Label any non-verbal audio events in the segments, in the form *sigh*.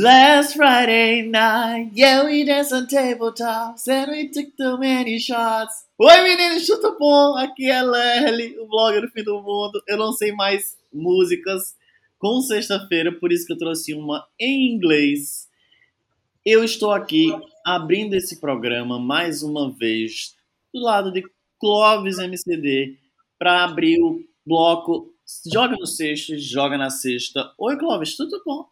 Last Friday night, yeah, we danced on tabletops and we took too many shots. Oi, meninos, chuta bom! Aqui é Lerly, o blogger do fim do mundo. Eu não sei mais músicas com sexta-feira, por isso que eu trouxe uma em inglês. Eu estou aqui abrindo esse programa mais uma vez do lado de Clovis MCD para abrir o bloco Joga no sexto, joga na sexta. Oi, Clovis, tudo bom?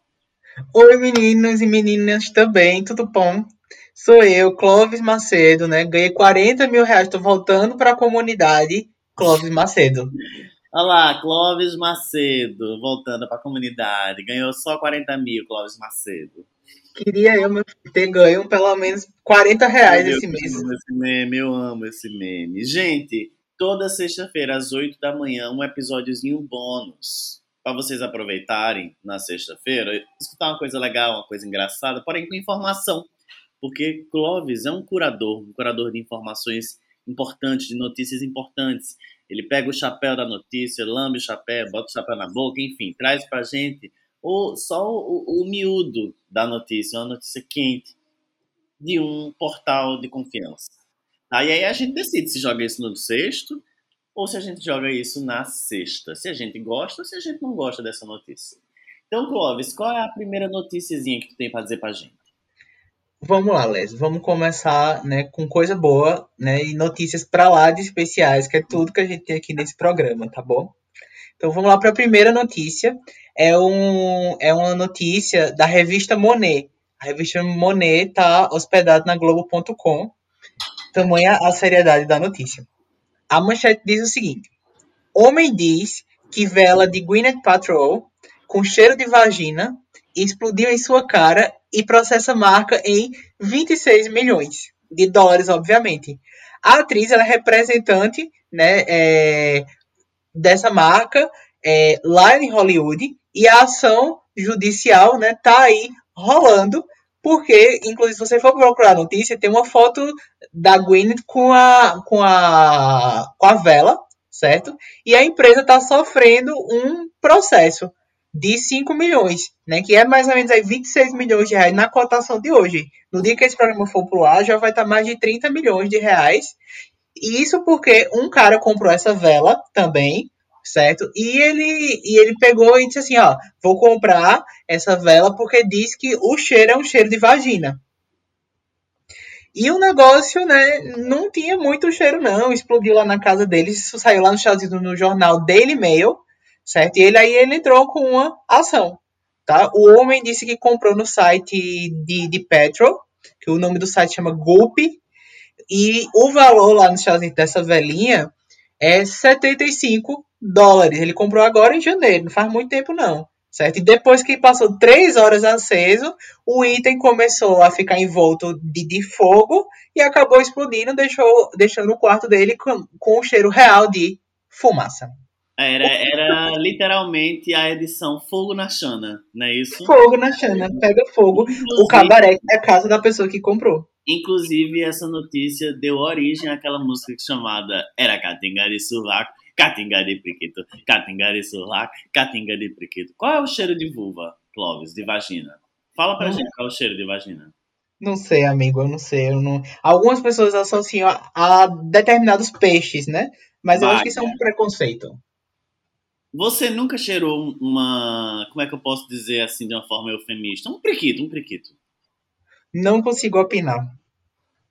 Oi, meninos e meninas também, tudo bom? Sou eu, Clóvis Macedo, né? Ganhei 40 mil reais, tô voltando para a comunidade Clóvis Macedo. Olha lá, Clóvis Macedo, voltando para a comunidade. Ganhou só 40 mil, Clóvis Macedo. Queria eu ter ganho pelo menos 40 reais Meu esse mês. Eu amo esse meme, eu amo esse meme. Gente, toda sexta-feira, às 8 da manhã, um episódiozinho bônus. Para vocês aproveitarem na sexta-feira, escutar uma coisa legal, uma coisa engraçada, porém com informação. Porque Clóvis é um curador, um curador de informações importantes, de notícias importantes. Ele pega o chapéu da notícia, lambe o chapéu, bota o chapéu na boca, enfim, traz pra gente o, só o, o miúdo da notícia, uma notícia quente de um portal de confiança. Aí, aí a gente decide se joga isso no sexto ou se a gente joga isso na sexta. Se a gente gosta ou se a gente não gosta dessa notícia. Então, Clóvis, qual é a primeira noticiazinha que tu tem pra dizer pra gente? Vamos lá, Les. Vamos começar né, com coisa boa né, e notícias pra lá de especiais, que é tudo que a gente tem aqui nesse programa, tá bom? Então vamos lá para a primeira notícia. É, um, é uma notícia da revista Monet. A revista Monet está hospedada na Globo.com. Tamanha a seriedade da notícia. A manchete diz o seguinte: Homem diz que vela de Gwyneth Paltrow com cheiro de vagina explodiu em sua cara e processa marca em 26 milhões de dólares, obviamente. A atriz ela é representante né, é, dessa marca é, lá em Hollywood e a ação judicial né, tá aí rolando porque, inclusive, se você for procurar a notícia, tem uma foto da Gwyneth com a, com a, com a vela, certo? E a empresa está sofrendo um processo de 5 milhões, né? Que é mais ou menos aí 26 milhões de reais na cotação de hoje. No dia que esse programa for pro ar, já vai estar mais de 30 milhões de reais. E isso porque um cara comprou essa vela também, certo? E ele, e ele pegou e disse assim, ó, vou comprar essa vela porque diz que o cheiro é um cheiro de vagina. E o negócio, né, não tinha muito cheiro não, explodiu lá na casa dele, isso saiu lá nos Estados no jornal Daily Mail, certo? E ele aí ele entrou com uma ação, tá? O homem disse que comprou no site de, de Petrol, que o nome do site chama Gulp, e o valor lá nos Estados dessa velinha é 75 dólares. Ele comprou agora em janeiro, não faz muito tempo não. Certo? E depois que passou três horas aceso, o item começou a ficar envolto de, de fogo e acabou explodindo, deixou, deixando o quarto dele com, com o cheiro real de fumaça. Era, era literalmente a edição Fogo na Chana, não é isso? Fogo na chana, pega fogo. O Inclusive- cabaré é a casa da pessoa que comprou. Inclusive, essa notícia deu origem àquela música chamada Era Catinga de Sovaco, Catinga de Priquito, Catinga de Sovaco, Catinga de Priquito. Qual é o cheiro de vulva, Clóvis, de vagina? Fala pra gente qual é o cheiro de vagina. Não sei, amigo, eu não sei. Eu não... Algumas pessoas associam a, a determinados peixes, né? Mas eu acho que isso é um preconceito. Você nunca cheirou uma. Como é que eu posso dizer assim de uma forma eufemista? Um priquito, um priquito. Não consigo opinar.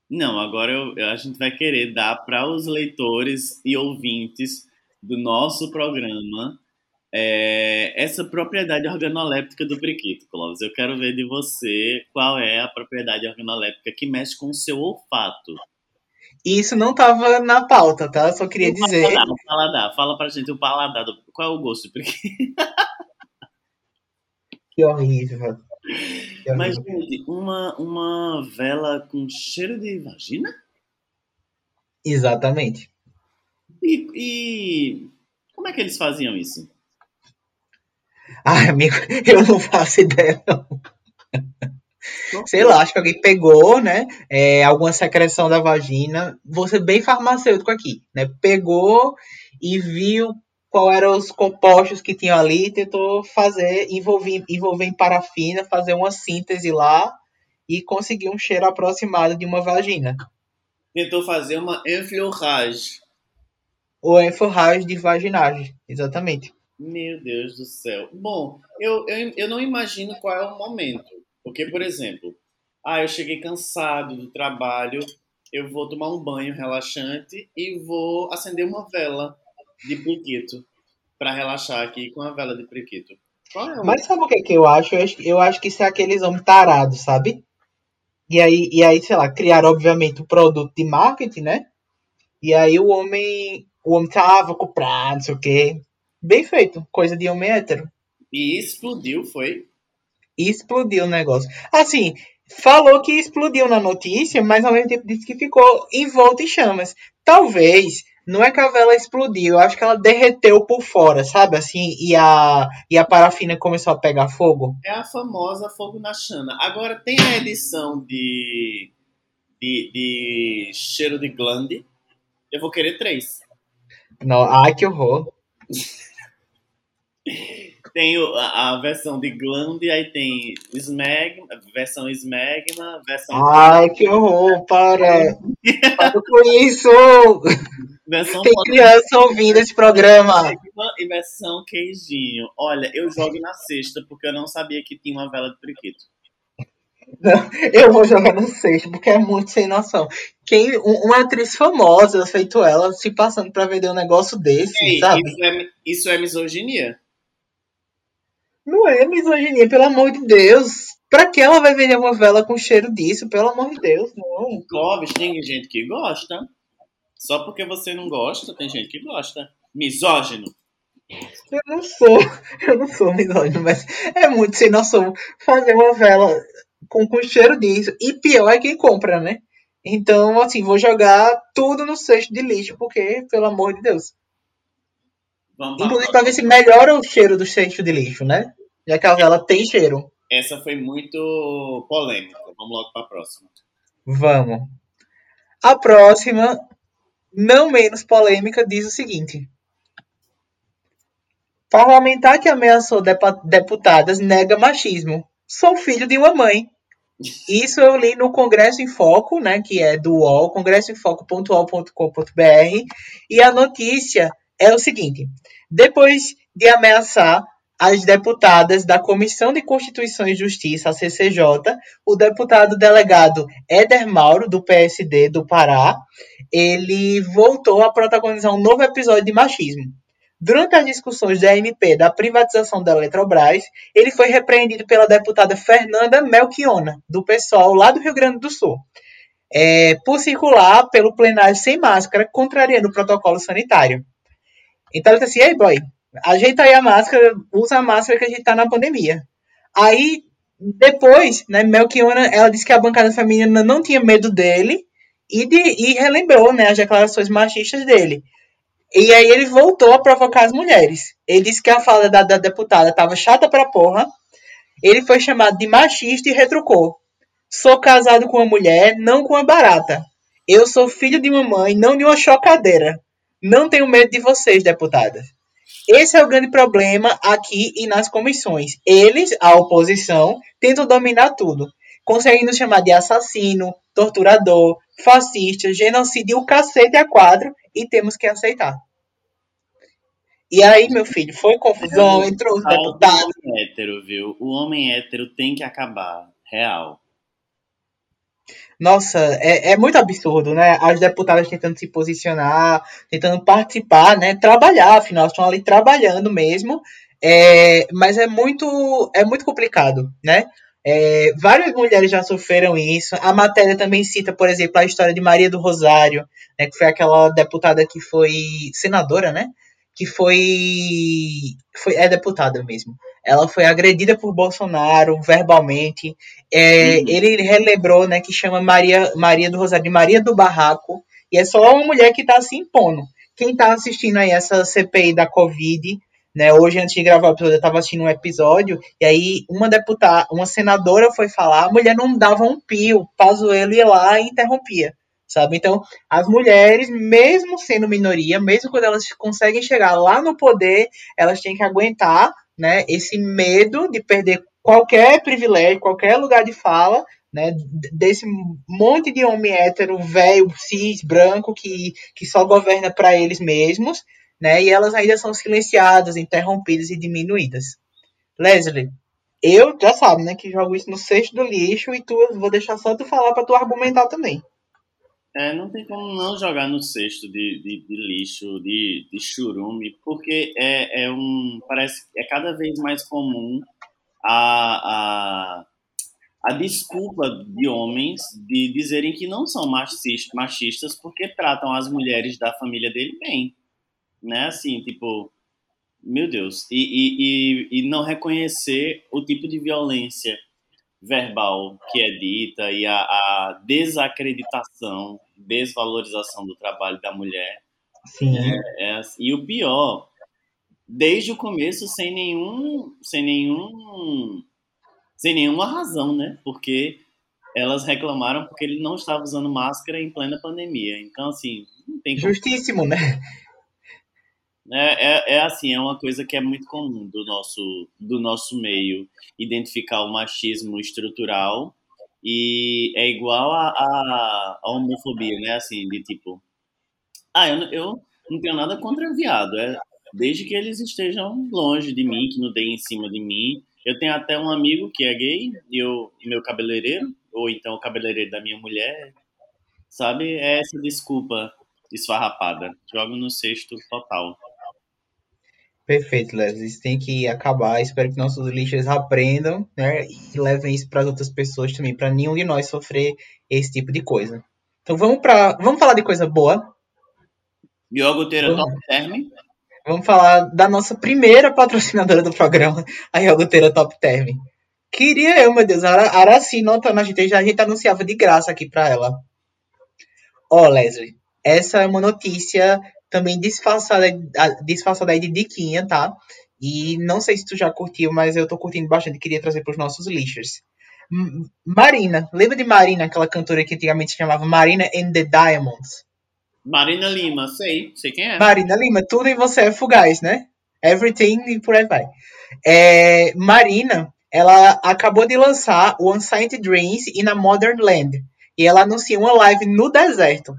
Não, agora eu- eu- a gente vai querer dar para os leitores e ouvintes do nosso programa é, essa propriedade organoléptica do priquito, Clóvis. Eu quero ver de você qual é a propriedade organoléptica que mexe com o seu olfato. E isso não tava na pauta, tá? Só queria dizer. Paladar, o paladar. Fala pra gente o paladar. Do, qual é o gosto do priquito? Que horrível. Que Mas, horrível. gente, uma, uma vela com cheiro de vagina? Exatamente. E, e como é que eles faziam isso? Ai, amigo, *laughs* eu não faço ideia, não. Sei lá, acho que alguém pegou, né? é, alguma secreção da vagina. Ser bem farmacêutico aqui, né? Pegou e viu qual eram os compostos que tinham ali, tentou fazer, envolver, envolver em parafina, fazer uma síntese lá e conseguir um cheiro aproximado de uma vagina. Tentou fazer uma enfleurage. Ou enforragem de vaginagem, exatamente. Meu Deus do céu. Bom, eu, eu, eu não imagino qual é o momento. Porque, por exemplo, ah, eu cheguei cansado do trabalho, eu vou tomar um banho relaxante e vou acender uma vela de priquito para relaxar aqui com a vela de priquito. É Mas sabe o que, que eu acho? eu acho? Eu acho que isso é aqueles homens tarados, sabe? E aí, e aí, sei lá, criaram, obviamente, o produto de marketing, né? E aí o homem, o homem tava comprado, não sei o quê. Bem feito, coisa de homem hétero. E explodiu, foi? Explodiu o negócio. Assim, falou que explodiu na notícia, mas ao mesmo tempo disse que ficou envolto em chamas. Talvez, não é que a vela explodiu, eu acho que ela derreteu por fora, sabe? Assim, e a, e a parafina começou a pegar fogo. É a famosa fogo na chana. Agora, tem a edição de, de, de cheiro de glande. Eu vou querer três. Não, ai, que horror. tem a, a, versão de Gland, aí tem Smegma, versão Smegma, versão. Ai, que horror, para! para com isso! Versão tem criança ouvindo esse programa. E versão queijinho. Olha, eu jogo na sexta porque eu não sabia que tinha uma vela de priquito. *laughs* Eu vou jogar no sexto porque é muito sem noção. Quem, uma atriz famosa, feito ela, se passando para vender um negócio desse, Ei, sabe? Isso é, isso é misoginia. Não é misoginia, pelo amor de Deus. Pra que ela vai vender uma vela com cheiro disso? Pelo amor de Deus, não. Clóvis, tem gente que gosta. Só porque você não gosta, tem gente que gosta. Misógino. Eu não sou, *laughs* eu não sou misógino, mas é muito sem noção fazer uma vela com, com cheiro disso. E pior é quem compra, né? Então, assim, vou jogar tudo no cesto de lixo, porque, pelo amor de Deus. Vamos Inclusive para ver se melhora o cheiro do cesto de lixo, né? Já que a vela tem cheiro. Essa foi muito polêmica. Vamos logo para a próxima. Vamos. A próxima, não menos polêmica, diz o seguinte: Parlamentar que ameaçou deputadas nega machismo. Sou filho de uma mãe. Isso eu li no Congresso em Foco, né, que é do UOL, congressoemfoco.ol.com.br, e a notícia é o seguinte: depois de ameaçar as deputadas da Comissão de Constituição e Justiça, a CCJ, o deputado delegado Éder Mauro, do PSD do Pará, ele voltou a protagonizar um novo episódio de machismo. Durante as discussões da MP da privatização da Eletrobras, ele foi repreendido pela deputada Fernanda Melchiona, do PSOL, lá do Rio Grande do Sul, é, por circular pelo plenário sem máscara, contrariando o protocolo sanitário. Então ele disse assim, ei boy, ajeita aí a máscara, usa a máscara que a gente tá na pandemia. Aí, depois, né, Melchiona, ela disse que a bancada feminina não tinha medo dele e, de, e relembrou, né, as declarações machistas dele. E aí ele voltou a provocar as mulheres. Ele disse que a fala da, da deputada estava chata pra porra. Ele foi chamado de machista e retrucou. Sou casado com uma mulher, não com uma barata. Eu sou filho de uma mãe, não de uma chocadeira. Não tenho medo de vocês, deputadas. Esse é o grande problema aqui e nas comissões. Eles, a oposição, tentam dominar tudo, conseguindo chamar de assassino, torturador, fascista, genocídio, o cacete a quadro, e temos que aceitar. E aí, meu filho, foi confusão, entrou os deputados. O homem hétero, viu? O homem hétero tem que acabar. Real. Nossa, é, é muito absurdo, né? As deputadas tentando se posicionar, tentando participar, né? Trabalhar, afinal, estão ali trabalhando mesmo. É, mas é muito, é muito complicado, né? É, várias mulheres já sofreram isso. A matéria também cita, por exemplo, a história de Maria do Rosário, né, que foi aquela deputada que foi senadora, né? Que foi, foi é deputada mesmo ela foi agredida por Bolsonaro verbalmente. É, uhum. Ele relembrou, né, que chama Maria, Maria do Rosário de Maria do Barraco, e é só uma mulher que está se impondo. Quem está assistindo aí essa CPI da Covid, né, hoje antes de gravar o episódio, eu estava assistindo um episódio, e aí uma deputada, uma senadora foi falar, a mulher não dava um pio, Pazuello ia lá e interrompia. Sabe? Então, as mulheres, mesmo sendo minoria, mesmo quando elas conseguem chegar lá no poder, elas têm que aguentar, né, esse medo de perder qualquer privilégio, qualquer lugar de fala, né, desse monte de homem hétero, velho, cis, branco, que, que só governa para eles mesmos, né, e elas ainda são silenciadas, interrompidas e diminuídas. Leslie, eu já sabe, né, que jogo isso no cesto do lixo e tu vou deixar só tu falar para tu argumentar também. É, não tem como não jogar no cesto de, de, de lixo, de, de churume, porque é, é um. Parece é cada vez mais comum a, a, a desculpa de homens de dizerem que não são machistas porque tratam as mulheres da família dele bem. Né? Assim, tipo, meu Deus. E, e, e, e não reconhecer o tipo de violência verbal que é dita e a, a desacreditação, desvalorização do trabalho da mulher. Sim. É, é, e o pior, desde o começo sem nenhum, sem nenhum, sem nenhuma razão, né? Porque elas reclamaram porque ele não estava usando máscara em plena pandemia. Então, assim, não tem como... Justíssimo, né? É, é, é, assim, é uma coisa que é muito comum do nosso, do nosso meio, identificar o machismo estrutural e é igual a, a, a homofobia, né? Assim, de tipo, ah, eu, eu não tenho nada contra viado, é desde que eles estejam longe de mim, que não deem em cima de mim. Eu tenho até um amigo que é gay, e eu, meu cabeleireiro, ou então o cabeleireiro da minha mulher, sabe? É essa desculpa esfarrapada. Jogo no cesto total. Perfeito, Leslie. Isso tem que acabar. Espero que nossos lixos aprendam, né? E levem isso para as outras pessoas também, para nenhum de nós sofrer esse tipo de coisa. Então vamos para, vamos falar de coisa boa. Iogurteira Top Term. Vamos falar da nossa primeira patrocinadora do programa, a Iogurteira Top Term. Queria eu, meu Deus, a Araci notando a gente, a gente anunciava de graça aqui para ela. Ó, oh, Leslie, essa é uma notícia também disfarçada, disfarçada aí de diquinha, tá? E não sei se tu já curtiu, mas eu tô curtindo bastante e queria trazer para os nossos lixers. Marina, lembra de Marina, aquela cantora que antigamente se chamava Marina and the Diamonds? Marina Lima, sei, sei quem é. Marina Lima, tudo em você é fugaz, né? Everything e por aí vai. É, Marina, ela acabou de lançar o Unsigned Dreams in a Modern Land. E ela anuncia uma live no deserto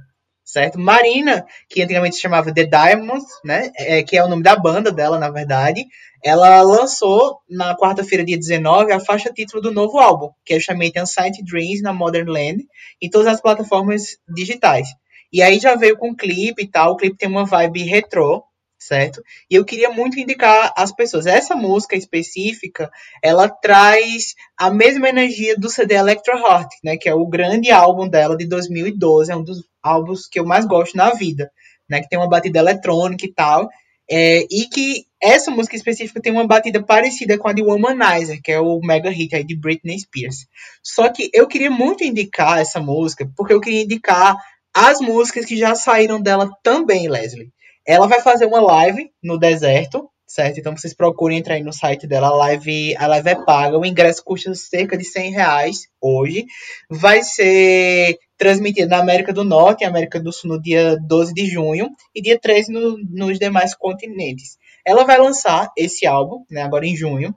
certo? Marina, que antigamente se chamava The Diamonds, né? É, que é o nome da banda dela, na verdade. Ela lançou na quarta-feira, dia 19, a faixa título do novo álbum, que é chamado Unsigned Dreams na Modern Land, em todas as plataformas digitais. E aí já veio com clipe e tal. O clipe tem uma vibe retrô, certo? E eu queria muito indicar às pessoas. Essa música específica, ela traz a mesma energia do CD Electro Heart, né? Que é o grande álbum dela de 2012, é um dos álbuns que eu mais gosto na vida, né? Que tem uma batida eletrônica e tal. É, e que essa música específica tem uma batida parecida com a de Womanizer, que é o mega hit aí de Britney Spears. Só que eu queria muito indicar essa música, porque eu queria indicar as músicas que já saíram dela também, Leslie. Ela vai fazer uma live no deserto, certo? Então vocês procurem entrar aí no site dela. A live, a live é paga. O ingresso custa cerca de 100 reais hoje. Vai ser transmitida na América do Norte e América do Sul no dia 12 de junho e dia 13 no, nos demais continentes. Ela vai lançar esse álbum, né, agora em junho.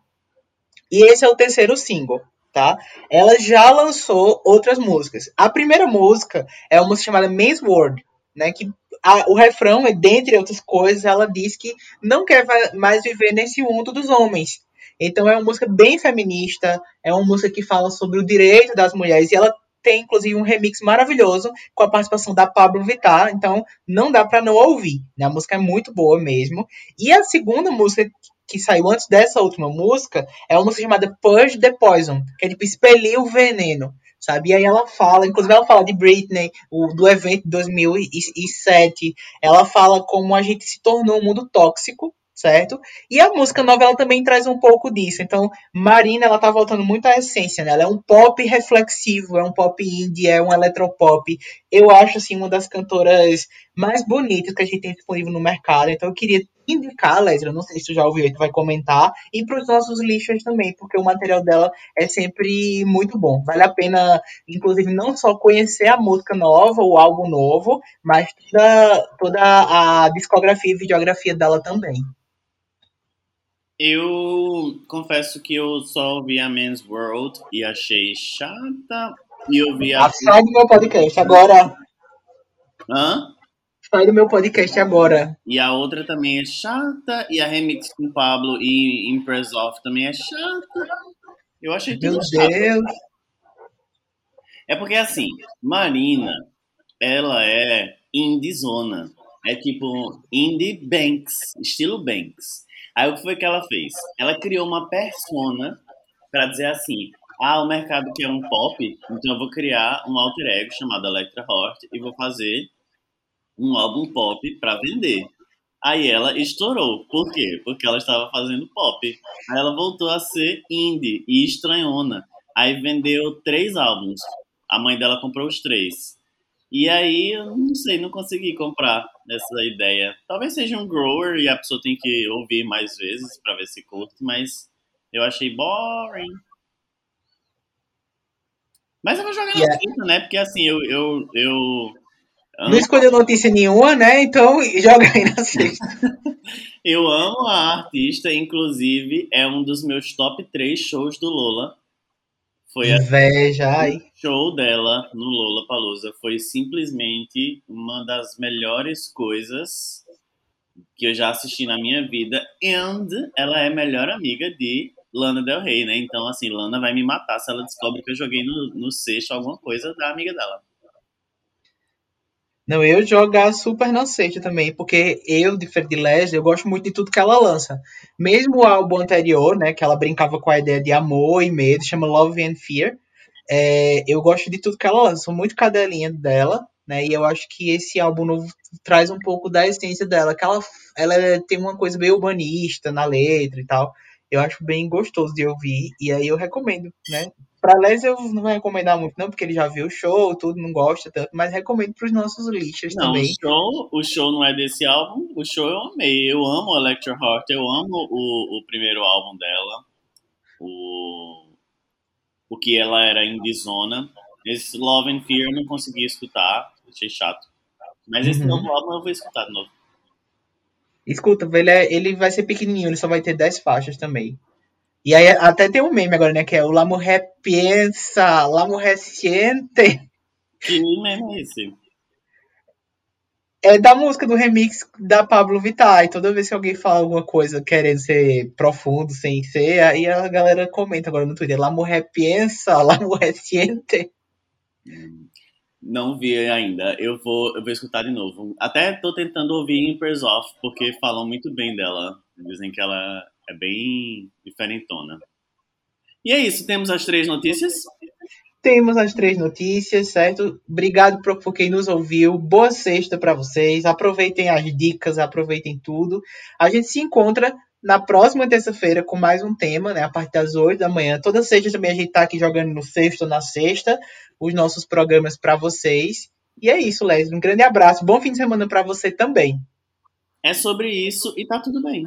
E esse é o terceiro single, tá? Ela já lançou outras músicas. A primeira música é uma música chamada Men's World, né, que a, o refrão, dentre outras coisas, ela diz que não quer mais viver nesse mundo dos homens. Então é uma música bem feminista, é uma música que fala sobre o direito das mulheres e ela tem inclusive um remix maravilhoso com a participação da Pablo Vittar, então não dá para não ouvir. Né? A música é muito boa mesmo. E a segunda música que saiu antes dessa última música é uma música chamada Purge the Poison, que é tipo expelir o veneno sabe? E aí ela fala, inclusive ela fala de Britney, o, do evento de 2007, ela fala como a gente se tornou um mundo tóxico, certo? E a música nova ela também traz um pouco disso. Então, Marina ela tá voltando muito à essência, né? Ela é um pop reflexivo, é um pop indie, é um eletropop. Eu acho assim uma das cantoras mais bonitas que a gente tem disponível no mercado. Então, eu queria indicar, Leslie, não sei se tu já ouviu, tu vai comentar, e para os nossos lixos também, porque o material dela é sempre muito bom. Vale a pena, inclusive, não só conhecer a música nova, o álbum novo, mas toda, toda a discografia e videografia dela também. Eu confesso que eu só ouvi a Men's World e achei chata. E eu vi a. Sai do meu podcast agora. Hã? Sai do meu podcast agora. E a outra também é chata. E a remix com Pablo e Impress Off também é chata. Eu achei tudo Meu chato. Deus. É porque assim, Marina, ela é indie zona. É tipo indie Banks, estilo Banks. Aí o que foi que ela fez? Ela criou uma persona para dizer assim: ah, o mercado quer um pop, então eu vou criar um alter ego chamado Electra Hort e vou fazer um álbum pop para vender. Aí ela estourou. Por quê? Porque ela estava fazendo pop. Aí ela voltou a ser indie e estranhona. Aí vendeu três álbuns. A mãe dela comprou os três. E aí, eu não sei, não consegui comprar essa ideia. Talvez seja um grower e a pessoa tem que ouvir mais vezes para ver se curte, mas eu achei boring. Mas eu vou jogar na Yeah. quinta, né? Porque assim, eu, eu, eu Não escolheu notícia nenhuma, né? Então *laughs* joga aí na sexta. *laughs* Eu amo a artista, inclusive é um dos meus top 3 shows do Lola. Foi a Inveja, ai. o show dela no Lola Palusa foi simplesmente uma das melhores coisas que eu já assisti na minha vida. And ela é melhor amiga de Lana Del Rey, né? Então, assim, Lana vai me matar se ela descobre que eu joguei no, no sexto alguma coisa da amiga dela. Não, eu jogar super na sexta também, porque eu, de Fred Leslie, eu gosto muito de tudo que ela lança. Mesmo o álbum anterior, né, que ela brincava com a ideia de amor e medo, chama Love and Fear, é, eu gosto de tudo que ela lança, sou muito cadelinha dela, né, e eu acho que esse álbum novo traz um pouco da essência dela, que ela, ela tem uma coisa meio urbanista na letra e tal, eu acho bem gostoso de ouvir, e aí eu recomendo, né. Pra Les eu não vou recomendar muito não, porque ele já viu o show, tudo, não gosta tanto, mas recomendo pros nossos lixos Não, o também. show, o show não é desse álbum, o show eu amei. Eu amo a Electra Heart, eu amo o, o primeiro álbum dela, o, o que ela era indie zona. Esse Love and Fear eu não consegui escutar, achei chato. Mas esse Uhum. novo álbum eu vou escutar de novo. Escuta, ele, é- ele vai ser pequenininho, ele só vai ter 10 faixas também. E aí até tem um meme agora, né? Que é o La Mujer Piensa, La Mujer Siente. Que meme é esse? É da música do remix da Pablo Vittar. E toda vez que alguém fala alguma coisa querendo ser profundo, sem ser, aí a galera comenta agora no Twitter. La Mujer Piensa, La Mujer Siente. Não vi ainda, eu vou, eu vou escutar de novo. Até tô tentando ouvir Empress Off, porque falam muito bem dela. Dizem que ela é bem diferentona. E é isso, temos as três notícias. Temos as três notícias, certo? Obrigado por, por quem nos ouviu. Boa sexta para vocês. Aproveitem as dicas, aproveitem tudo. A gente se encontra na próxima terça-feira com mais um tema, né? A partir das 8 da manhã. Toda sexta também a gente tá aqui jogando no sexto ou na sexta os nossos programas para vocês. E é isso, Leslie. Um grande abraço. Bom fim de semana para você também. É sobre isso e tá tudo bem.